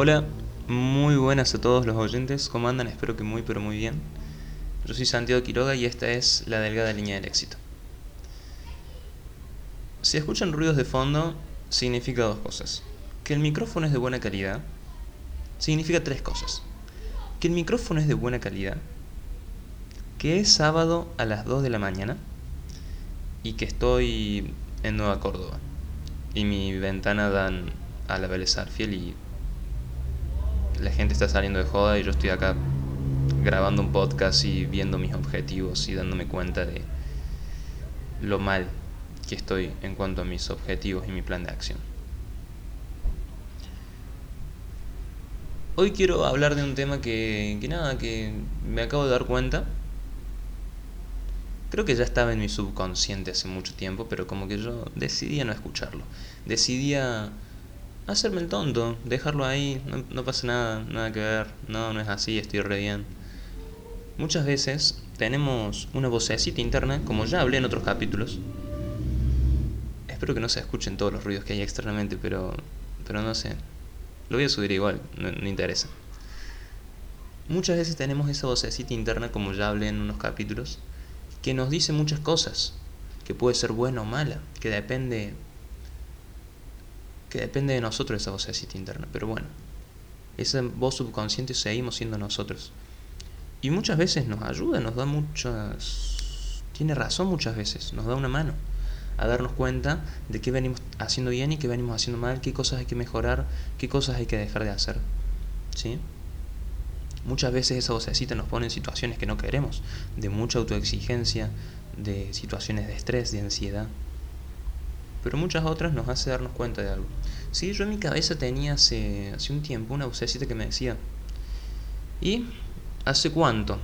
Hola, muy buenas a todos los oyentes, ¿cómo andan? Espero que muy pero muy bien. Yo soy Santiago Quiroga y esta es la delgada línea del éxito. Si escuchan ruidos de fondo, significa dos cosas. Que el micrófono es de buena calidad, significa tres cosas. Que el micrófono es de buena calidad, que es sábado a las 2 de la mañana y que estoy en Nueva Córdoba. Y mi ventana dan a la Vélez Arfiel y la gente está saliendo de joda y yo estoy acá grabando un podcast y viendo mis objetivos y dándome cuenta de lo mal que estoy en cuanto a mis objetivos y mi plan de acción. Hoy quiero hablar de un tema que, que nada, que me acabo de dar cuenta. Creo que ya estaba en mi subconsciente hace mucho tiempo, pero como que yo decidía no escucharlo. Decidía hacerme el tonto, dejarlo ahí, no, pasa nada, nada que ver, no, no es así, estoy re bien. Muchas veces tenemos una vocecita interna, como ya hablé en otros capítulos. Espero que no se escuchen todos los ruidos que hay externamente, pero, pero no sé. Lo voy a subir igual, no, no interesa. Muchas veces tenemos esa vocecita interna, como ya hablé en unos capítulos, que nos dice muchas cosas, que puede ser buena o mala, que depende que depende de nosotros esa vocecita interna, pero bueno, esa voz subconsciente seguimos siendo nosotros. Y muchas veces nos ayuda, nos da muchas... Tiene razón muchas veces, nos da una mano a darnos cuenta de qué venimos haciendo bien y qué venimos haciendo mal, qué cosas hay que mejorar, qué cosas hay que dejar de hacer. ¿Sí? Muchas veces esa vocecita nos pone en situaciones que no queremos, de mucha autoexigencia, de situaciones de estrés, de ansiedad pero muchas otras nos hace darnos cuenta de algo. Sí, yo en mi cabeza tenía hace, hace un tiempo una vocecita que me decía, ¿y hace cuánto?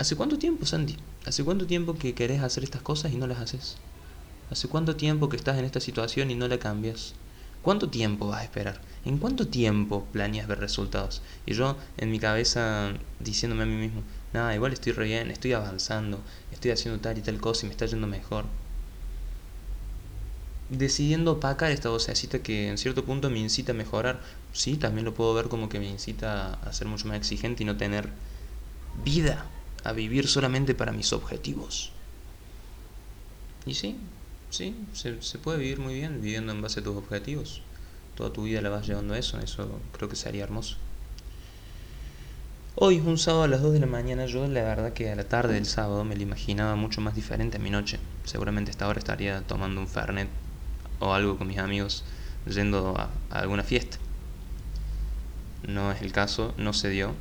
¿Hace cuánto tiempo, Sandy? ¿Hace cuánto tiempo que querés hacer estas cosas y no las haces? ¿Hace cuánto tiempo que estás en esta situación y no la cambias? ¿Cuánto tiempo vas a esperar? ¿En cuánto tiempo planeas ver resultados? Y yo en mi cabeza diciéndome a mí mismo, nada, igual estoy re bien, estoy avanzando, estoy haciendo tal y tal cosa y me está yendo mejor. Decidiendo opacar esta vocecita que en cierto punto me incita a mejorar. Sí, también lo puedo ver como que me incita a ser mucho más exigente y no tener vida, a vivir solamente para mis objetivos. Y sí, sí, se, se puede vivir muy bien viviendo en base a tus objetivos. Toda tu vida la vas llevando a eso, eso creo que sería hermoso. Hoy, un sábado a las 2 de la mañana, yo la verdad que a la tarde del sábado me lo imaginaba mucho más diferente a mi noche. Seguramente esta hora estaría tomando un Fernet o algo con mis amigos, yendo a, a alguna fiesta. No es el caso, no se dio.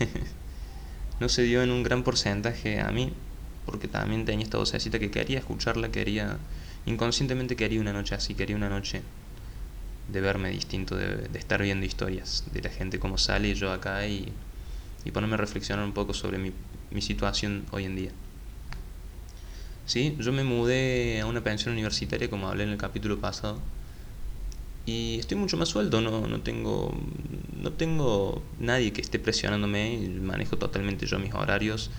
no se dio en un gran porcentaje a mí, porque también tenía esta vocecita que quería escucharla, quería, inconscientemente quería una noche así, quería una noche de verme distinto, de, estar viendo historias de la gente como sale yo acá y, y ponerme a reflexionar un poco sobre mi, mi situación hoy en día. Sí, yo me mudé a una pensión universitaria como hablé en el capítulo pasado y estoy mucho más suelto, no, no tengo no tengo nadie que esté presionándome, manejo totalmente yo mis horarios,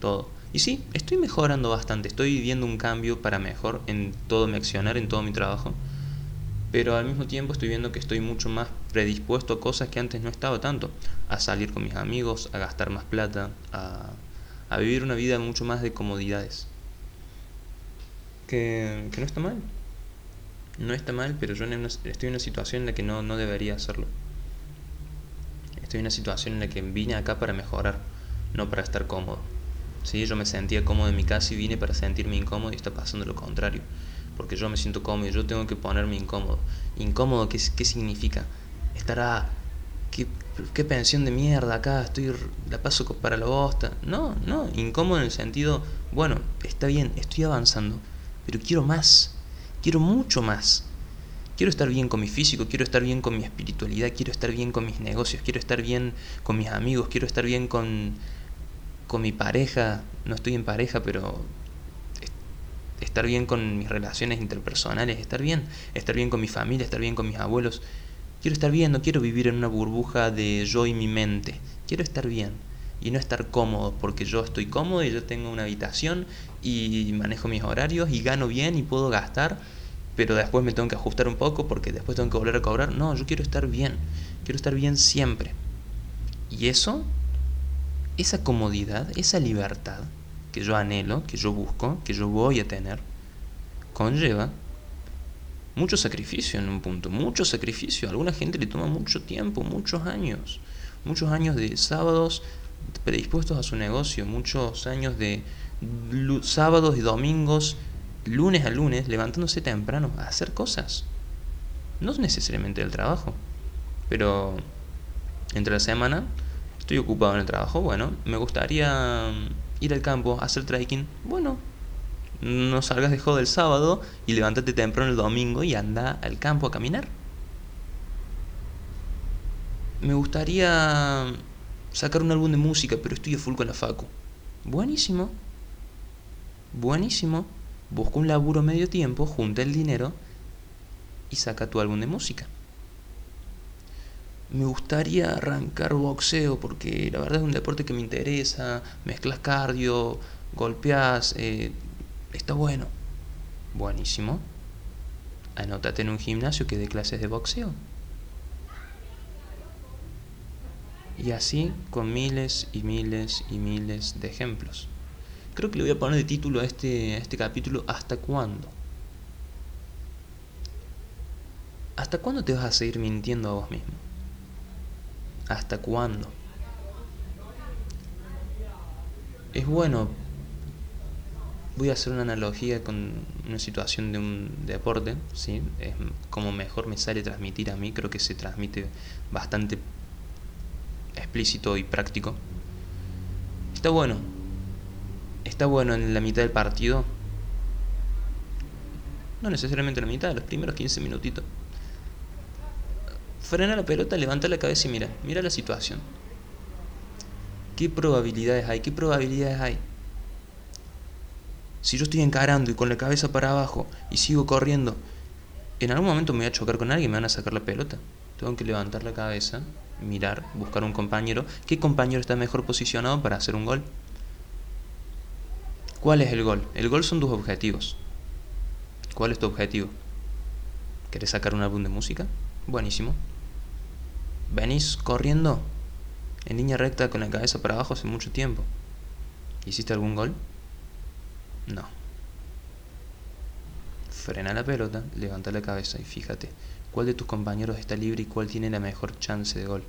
todo. Y sí, estoy mejorando bastante, estoy viviendo un cambio para mejor en todo mi accionar, en todo mi trabajo. Pero al mismo tiempo estoy viendo que estoy mucho más predispuesto a cosas que antes no estaba tanto. A salir con mis amigos, a gastar más plata, a, a vivir una vida mucho más de comodidades. Que, que no está mal. No está mal, pero yo estoy en una situación en la que no, no debería hacerlo. Estoy en una situación en la que vine acá para mejorar, no para estar cómodo. ¿sí? Yo me sentía cómodo en mi casa y vine para sentirme incómodo y está pasando lo contrario. Porque yo me siento cómodo y yo tengo que ponerme incómodo. ¿Incómodo qué, qué significa? Estará... ¿qué, ¿Qué pensión de mierda acá? Estoy... La paso para la bosta. No, no. Incómodo en el sentido... Bueno, está bien, estoy avanzando. Pero quiero más. Quiero mucho más. Quiero estar bien con mi físico, quiero estar bien con mi espiritualidad, quiero estar bien con mis negocios, quiero estar bien con mis amigos, quiero estar bien con con mi pareja, no estoy en pareja, pero estar bien con mis relaciones interpersonales, estar bien, estar bien con mi familia, estar bien con mis abuelos. Quiero estar bien, no quiero vivir en una burbuja de yo y mi mente. Quiero estar bien y no estar cómodo, porque yo estoy cómodo y yo tengo una habitación y manejo mis horarios y gano bien y puedo gastar pero después me tengo que ajustar un poco porque después tengo que volver a cobrar. No, yo quiero estar bien, quiero estar bien siempre. Y eso, esa comodidad, esa libertad que yo anhelo, que yo busco, que yo voy a tener, conlleva mucho sacrificio en un punto, mucho sacrificio. A alguna gente le toma mucho tiempo, muchos años, muchos años de sábados predispuestos a su negocio, muchos años de sábados y domingos, lunes a lunes, levantándose temprano a hacer cosas. No es necesariamente el trabajo, pero entre la semana estoy ocupado en el trabajo, bueno, me gustaría ir al campo, hacer trekking, bueno, no salgas de joda el sábado y levántate temprano el domingo y anda al campo a caminar. Me gustaría sacar un álbum de música, pero estoy a full con la facu. Buenísimo. Buenísimo. Busca un laburo medio tiempo, junta el dinero y saca tu álbum de música. Me gustaría arrancar boxeo porque la verdad es un deporte que me interesa. Mezclas cardio, golpeas, eh, está bueno. Buenísimo. Anótate en un gimnasio que dé clases de boxeo. Y así con miles y miles y miles de ejemplos. Creo que le voy a poner de título a este, a este capítulo ¿Hasta cuándo? ¿Hasta cuándo te vas a seguir mintiendo a vos mismo? ¿Hasta cuándo? Es bueno, voy a hacer una analogía con una situación de un deporte, ¿sí? como mejor me sale transmitir a mí, creo que se transmite bastante explícito y práctico. Está bueno. Está bueno en la mitad del partido. No necesariamente en la mitad, los primeros 15 minutitos. Frena la pelota, levanta la cabeza y mira, mira la situación. ¿Qué probabilidades hay? ¿Qué probabilidades hay? Si yo estoy encarando y con la cabeza para abajo y sigo corriendo, en algún momento me voy a chocar con alguien y me van a sacar la pelota. Tengo que levantar la cabeza mirar, buscar un compañero. ¿Qué compañero está mejor posicionado para hacer un gol? ¿Cuál es el gol? El gol son tus objetivos. ¿Cuál es tu objetivo? ¿Querés sacar un álbum de música? Buenísimo. ¿Venís corriendo en línea recta con la cabeza para abajo hace mucho tiempo? ¿Hiciste algún gol? No. Frena la pelota, levanta la cabeza y fíjate, cuál de tus compañeros está libre y cuál tiene la mejor chance de gol.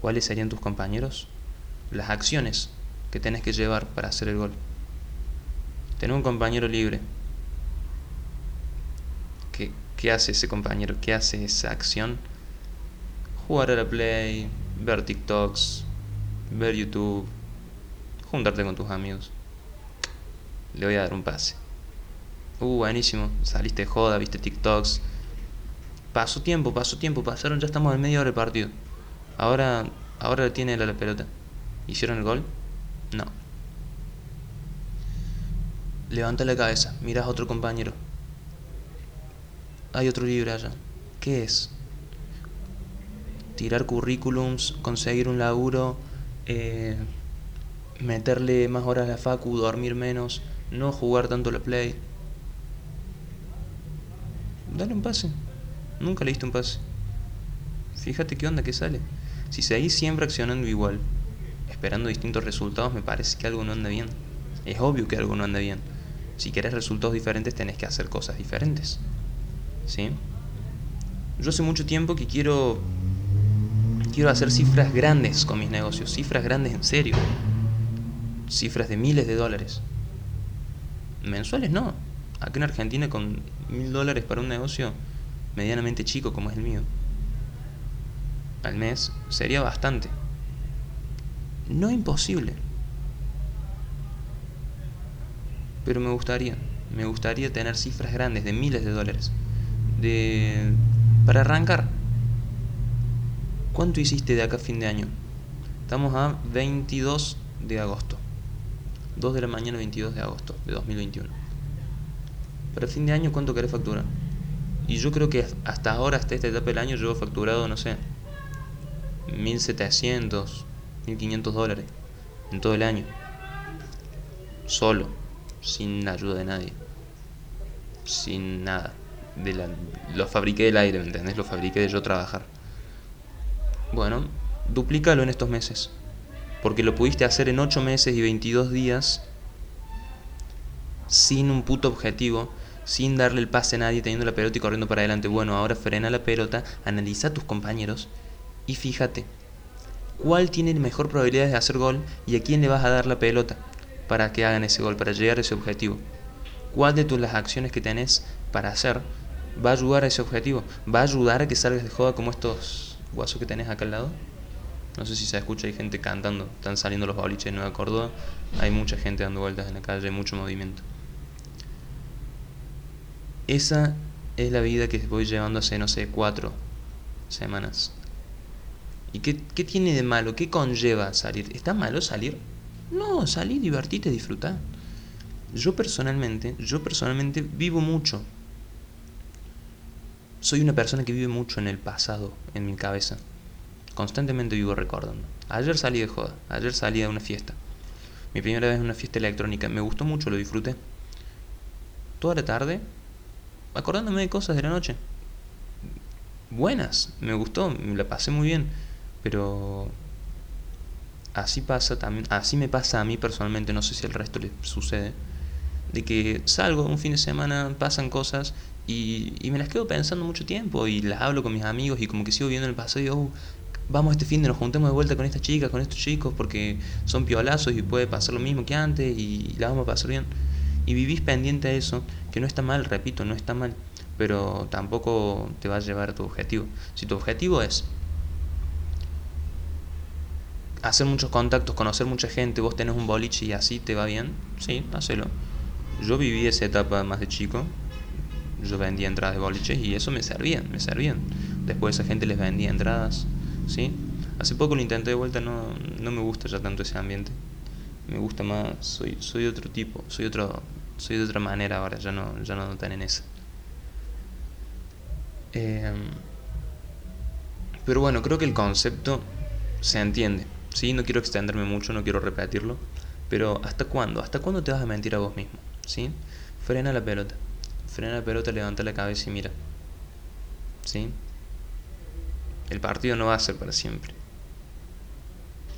¿Cuáles serían tus compañeros? Las acciones que tenés que llevar para hacer el gol. Tener un compañero libre. ¿Qué, ¿Qué hace ese compañero? ¿Qué hace esa acción? Jugar a la play, ver TikToks, ver YouTube, juntarte con tus amigos. Le voy a dar un pase. Uh, buenísimo. Saliste joda, viste TikToks. Pasó tiempo, pasó tiempo, pasaron, ya estamos en media hora del partido. Ahora, ahora tiene la, la pelota. ¿Hicieron el gol? No. Levanta la cabeza, miras a otro compañero. Hay otro libre allá. ¿Qué es? Tirar currículums, conseguir un laburo, eh, meterle más horas a la facu, dormir menos, no jugar tanto la play dale un pase. Nunca le diste un pase. Fíjate qué onda que sale. Si seguís siempre accionando igual, esperando distintos resultados, me parece que algo no anda bien. Es obvio que algo no anda bien. Si querés resultados diferentes, tenés que hacer cosas diferentes. ¿Sí? Yo hace mucho tiempo que quiero quiero hacer cifras grandes con mis negocios, cifras grandes en serio. Cifras de miles de dólares. Mensuales no. Aquí en Argentina con mil dólares para un negocio medianamente chico como es el mío, al mes sería bastante. No imposible. Pero me gustaría, me gustaría tener cifras grandes de miles de dólares. De para arrancar. ¿Cuánto hiciste de acá a fin de año? Estamos a 22 de agosto. 2 de la mañana 22 de agosto de 2021 para fin de año, ¿cuánto querés facturar? Y yo creo que hasta ahora, hasta esta etapa del año, yo he facturado, no sé, 1700, 1500 dólares en todo el año. Solo, sin la ayuda de nadie. sin nada. De la, lo fabriqué del aire, ¿me entendés? Lo fabriqué de yo trabajar. Bueno, duplícalo en estos meses. Porque lo pudiste hacer en 8 meses y 22 días sin un puto objetivo, sin darle el pase a nadie, teniendo la pelota y corriendo para adelante. Bueno, ahora frena la pelota, analiza a tus compañeros y fíjate cuál tiene mejor probabilidades de hacer gol y a quién le vas a dar la pelota para que hagan ese gol, para llegar a ese objetivo. ¿Cuál de tus las acciones que tenés para hacer va a ayudar a ese objetivo? ¿Va a ayudar a que salgas de joda como estos guasos que tenés acá al lado? No sé si se escucha, hay gente cantando, están saliendo los boliches de Nueva Córdoba, hay mucha gente dando vueltas en la calle, mucho movimiento. Esa es la vida que voy llevando hace, no sé, cuatro semanas. ¿Y qué, qué tiene de malo? ¿Qué conlleva salir? ¿Está malo salir? No, salir, divertirte, disfrutar. Yo personalmente, yo personalmente vivo mucho. Soy una persona que vive mucho en el pasado, en mi cabeza. Constantemente vivo recordando. Ayer salí de joda, ayer salí de una fiesta. Mi primera vez en una fiesta electrónica. Me gustó mucho, lo disfruté. Toda la tarde acordándome de cosas de la noche. Buenas, me gustó, me la pasé muy bien, pero así pasa también, así me pasa a mí personalmente, no sé si al resto le sucede, de que salgo un fin de semana, pasan cosas y, y me las quedo pensando mucho tiempo y las hablo con mis amigos y como que sigo viendo el pasado y digo, oh, vamos este fin de nos juntemos de vuelta con estas chicas, con estos chicos, porque son piolazos y puede pasar lo mismo que antes y la vamos a pasar bien y vivís pendiente a eso, que no está mal, repito, no está mal, pero tampoco te va a llevar a tu objetivo. Si tu objetivo es hacer muchos contactos, conocer mucha gente, vos tenés un boliche y así te va bien, sí, hacelo. Yo viví esa etapa más de chico, yo vendía entradas de boliches y eso me servían, me servían. Después esa gente les vendía entradas, ¿sí? Hace poco lo intenté de vuelta, no, no me gusta ya tanto ese ambiente. Me gusta más, soy, soy otro tipo, soy otro, soy de otra manera ahora, ya no, ya no tan en eso. Em, pero bueno, creo que el concepto se entiende. ¿sí? No quiero extenderme mucho, no quiero repetirlo. Pero ¿hasta cuándo? ¿Hasta cuándo te vas a mentir a vos mismo? ¿Sí? Frena la pelota. Frena la pelota, levanta la cabeza y mira. ¿Sí? El partido no va a ser para siempre.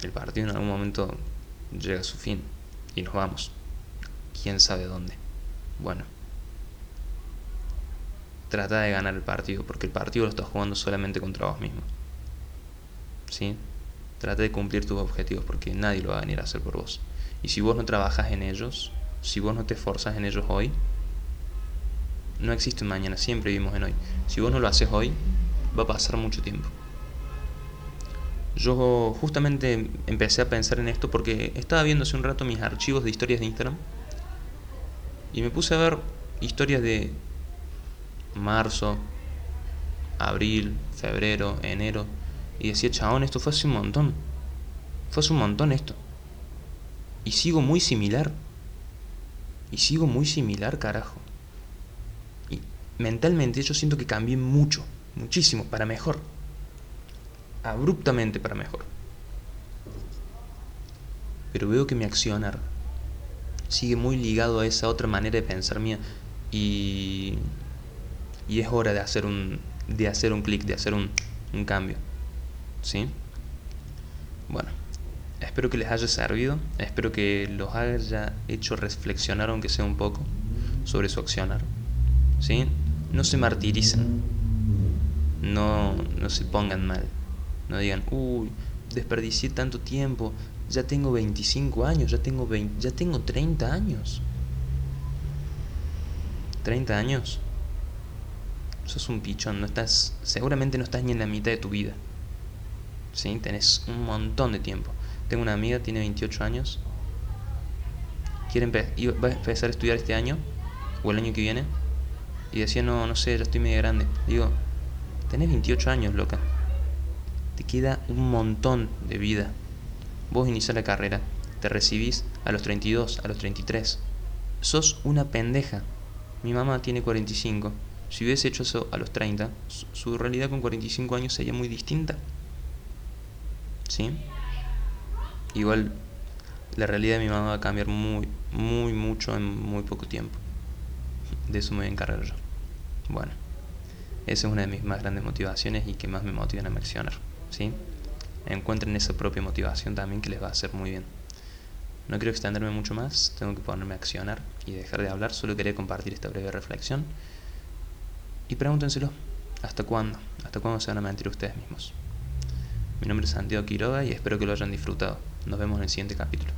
El partido en algún momento llega a su fin y nos vamos quién sabe dónde. Bueno, trata de ganar el partido, porque el partido lo estás jugando solamente contra vos mismo. ¿Sí? Trata de cumplir tus objetivos, porque nadie lo va a venir a hacer por vos. Y si vos no trabajas en ellos, si vos no te esforzas en ellos hoy, no existe un mañana, siempre vivimos en hoy. Si vos no lo haces hoy, va a pasar mucho tiempo. Yo justamente empecé a pensar en esto porque estaba viendo hace un rato mis archivos de historias de Instagram y me puse a ver historias de marzo, abril, febrero, enero. Y decía, chabón, esto fue hace un montón. Fue hace un montón esto. Y sigo muy similar. Y sigo muy similar, carajo. Mentalmente yo siento que cambié mucho, muchísimo, para mejor. Abruptamente para mejor. Pero veo que mi accionar sigue muy ligado a esa otra manera de pensar mía y, y es hora de hacer un, de hacer un clic, de hacer un, un cambio. ¿Sí? Bueno, espero que les haya servido, espero que los haya hecho reflexionar aunque sea un poco sobre su accionar. ¿Sí? No se martiricen, no, no se pongan mal, no digan, uy, desperdicié tanto tiempo, ya tengo 25 años, ya tengo, 20, ya tengo 30 años. 30 años. Sos un pichón, no estás, seguramente no estás ni en la mitad de tu vida. ¿Sí? Tenés un montón de tiempo. Tengo una amiga, tiene 28 años. Quiere va a empezar a estudiar este año o el año que viene. Y decía, no, no sé, ya estoy medio grande. Digo, tenés 28 años, loca. Te queda un montón de vida. Vos iniciás la carrera, te recibís a los 32, a los 33. Sos una pendeja. Mi mamá tiene 45. Si hubiese hecho eso a los 30, su realidad con 45 años sería muy distinta. ¿Sí? Igual la realidad de mi mamá va a cambiar muy, muy mucho en muy poco tiempo. De eso me voy a encargar yo. Bueno, esa es una de mis más grandes motivaciones y que más me motivan a accionar. ¿sí? Encuentren esa propia motivación también que les va a hacer muy bien. No quiero extenderme mucho más, tengo que ponerme a accionar y dejar de hablar, solo quería compartir esta breve reflexión. Y pregúntenselo, ¿hasta cuándo? ¿Hasta cuándo se van a mentir ustedes mismos? Mi nombre es Santiago Quiroga y espero que lo hayan disfrutado. Nos vemos en el siguiente capítulo.